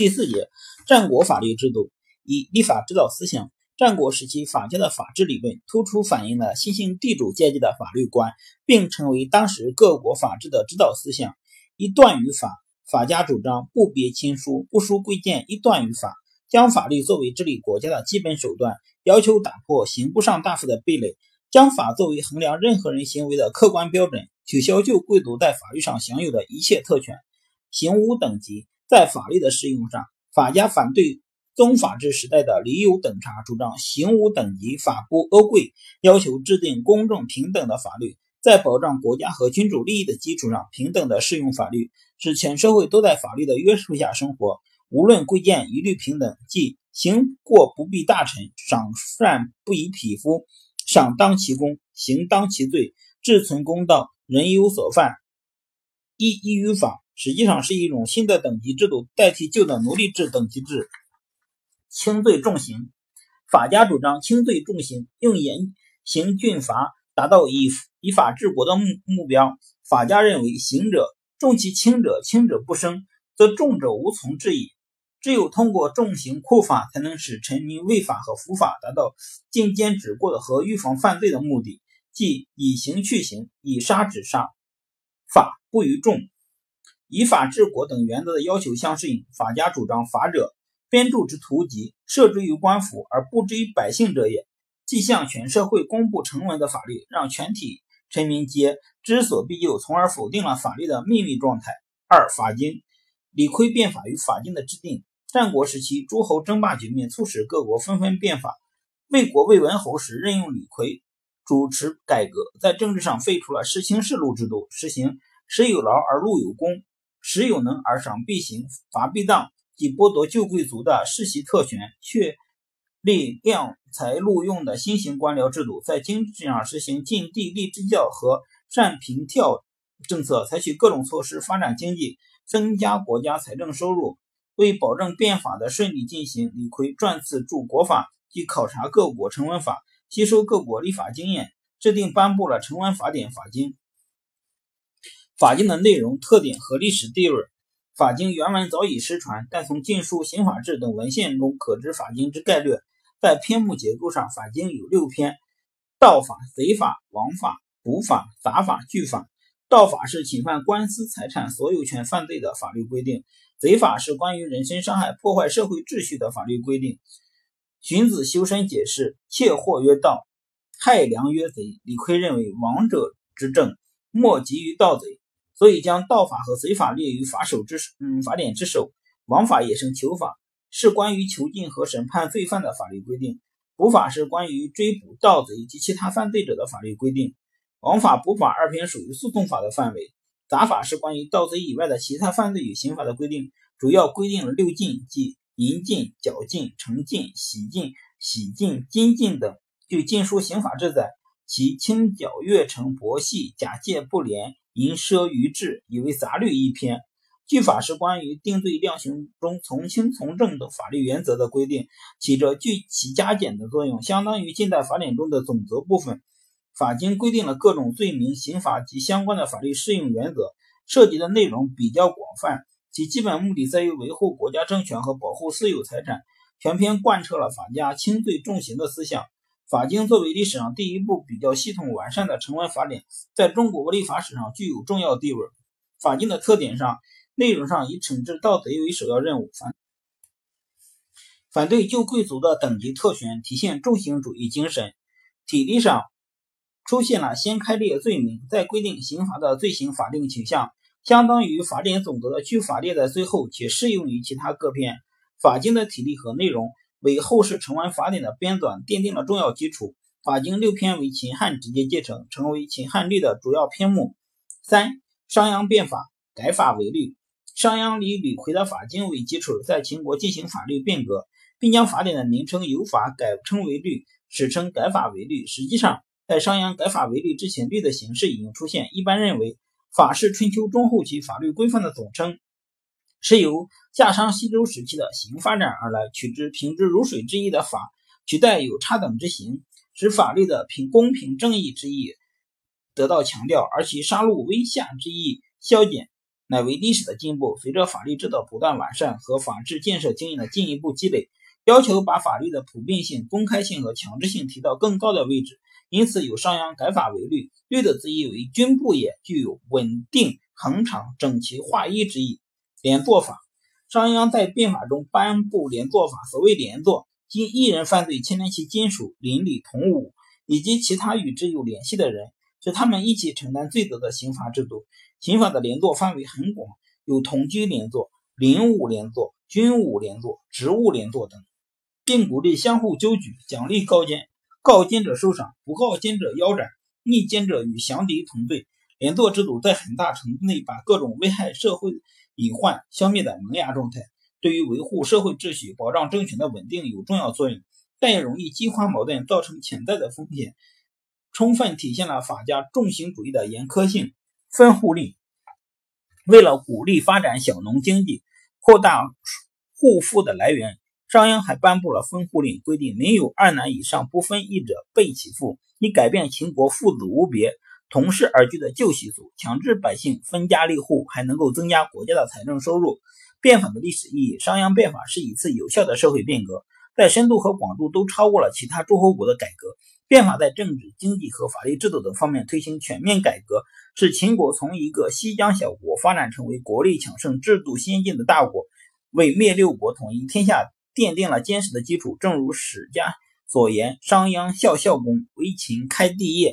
第四节，战国法律制度一、立法指导思想。战国时期法家的法治理论突出反映了新兴地主阶级的法律观，并成为当时各国法治的指导思想。一断于法，法家主张不别亲疏，不输贵贱，一断于法，将法律作为治理国家的基本手段，要求打破刑不上大夫的壁垒，将法作为衡量任何人行为的客观标准，取消旧贵族在法律上享有的一切特权。刑无等级，在法律的适用上，法家反对。宗法制时代的礼有等差主张刑无等级，法不阿贵，要求制定公正平等的法律，在保障国家和君主利益的基础上平等的适用法律，使全社会都在法律的约束下生活，无论贵贱一律平等。即行过不必大臣，赏善不以匹夫，赏当其功，刑当其罪，至存公道，人有所犯，一依于法，实际上是一种新的等级制度，代替旧的奴隶制等级制。轻罪重刑，法家主张轻罪重刑，用严刑峻法达到以以法治国的目目标。法家认为，刑者重其轻者，轻者不生，则重者无从治矣。只有通过重刑酷法，才能使臣民畏法和伏法达到禁奸止过和预防犯罪的目的，即以刑去刑，以杀止杀。法不于众，以法治国等原则的要求相适应。法家主张法者。编著之图籍，设之于官府而布之于百姓者也。即向全社会公布成文的法律，让全体臣民皆知所必就，从而否定了法律的秘密状态。二法经，李悝变法与法经的制定。战国时期，诸侯争霸局面促使各国纷纷变法。魏国魏文侯时任用李悝主持改革，在政治上废除了世卿世禄制度，实行时有劳而禄有功，时有能而赏必行，罚必当。即剥夺旧贵族的世袭特权，确立量才录用的新型官僚制度，在经济上实行尽地利之教和善平跳政策，采取各种措施发展经济，增加国家财政收入。为保证变法的顺利进行，李逵撰次著国法，即考察各国成文法，吸收各国立法经验，制定颁布了成文法典《法经》。法经的内容特点和历史地位。法经原文早已失传，但从《晋书》《刑法志》等文献中可知法经之概略。在篇目结构上，法经有六篇：盗法、贼法、王法、捕法、杂法、具法。盗法是侵犯官私财产所有权犯罪的法律规定；贼法是关于人身伤害、破坏社会秩序的法律规定。荀子修身解释：窃货曰盗，害良曰贼。李悝认为，王者之政，莫急于盗贼。所以将盗法和贼法列于法首之嗯法典之首，王法也称囚法，是关于囚禁和审判罪犯的法律规定；捕法是关于追捕盗贼及其他犯罪者的法律规定。王法、捕法二篇属于诉讼法的范围。杂法是关于盗贼以外的其他犯罪与刑法的规定，主要规定了六禁，即淫禁、绞禁、成禁、洗禁、洗禁、金禁等。据《禁书·刑法志》载，其轻绞、越城、薄细、假借不廉。淫奢愚智，以为杂律一篇。据法是关于定罪量刑中从轻从重的法律原则的规定，起着具起加减的作用，相当于近代法典中的总则部分。法经规定了各种罪名、刑法及相关的法律适用原则，涉及的内容比较广泛，其基本目的在于维护国家政权和保护私有财产。全篇贯彻了法家轻罪重刑的思想。法经作为历史上第一部比较系统完善的成文法典，在中国立法史上具有重要地位。法经的特点上，内容上以惩治盗贼为首要任务，反反对旧贵族的等级特权，体现重刑主义精神。体例上出现了先开列罪名，再规定刑罚的罪行法定倾向，相当于法典总则的句法列在最后，且适用于其他各篇。法经的体例和内容。为后世成文法典的编纂奠定了重要基础。法经六篇为秦汉直接继承，成为秦汉律的主要篇目。三、商鞅变法，改法为律。商鞅以李逵的法经为基础，在秦国进行法律变革，并将法典的名称由法改称为律，史称改法为律。实际上，在商鞅改法为律之前，律的形式已经出现。一般认为，法是春秋中后期法律规范的总称。是由夏商西周时期的刑发展而来，取之平之如水之意的法，取代有差等之刑，使法律的平公平正义之意得到强调，而其杀戮威吓之意消减。乃为历史的进步。随着法律制度不断完善和法治建设经验的进一步积累，要求把法律的普遍性、公开性和强制性提到更高的位置。因此，有商鞅改法为律，律的字义为君不也，具有稳定、恒常、整齐划一之意。连坐法，商鞅在变法中颁布连坐法。所谓连坐，即一人犯罪牵连其亲属、邻里同伍以及其他与之有联系的人，使他们一起承担罪责的刑罚制度。刑法的连坐范围很广，有同居连坐、邻伍连坐、军伍连坐、职务连坐等，并鼓励相互纠举，奖励告奸。告奸者受赏，不告奸者腰斩。逆奸者与降敌同罪。连坐制度在很大程度内把各种危害社会隐患消灭的萌芽状态，对于维护社会秩序、保障政权的稳定有重要作用，但也容易激化矛盾，造成潜在的风险，充分体现了法家重刑主义的严苛性。分户令，为了鼓励发展小农经济，扩大户赋的来源。商鞅还颁布了分户令，规定没有二男以上不分役者被其赋，以改变秦国父子无别、同室而居的旧习俗，强制百姓分家立户，还能够增加国家的财政收入。变法的历史意义，商鞅变法是一次有效的社会变革，在深度和广度都超过了其他诸侯国的改革。变法在政治、经济和法律制度等方面推行全面改革，使秦国从一个西疆小国发展成为国力强盛、制度先进的大国，为灭六国、统一天下。奠定了坚实的基础。正如史家所言：“商鞅效孝公，为秦开帝业。”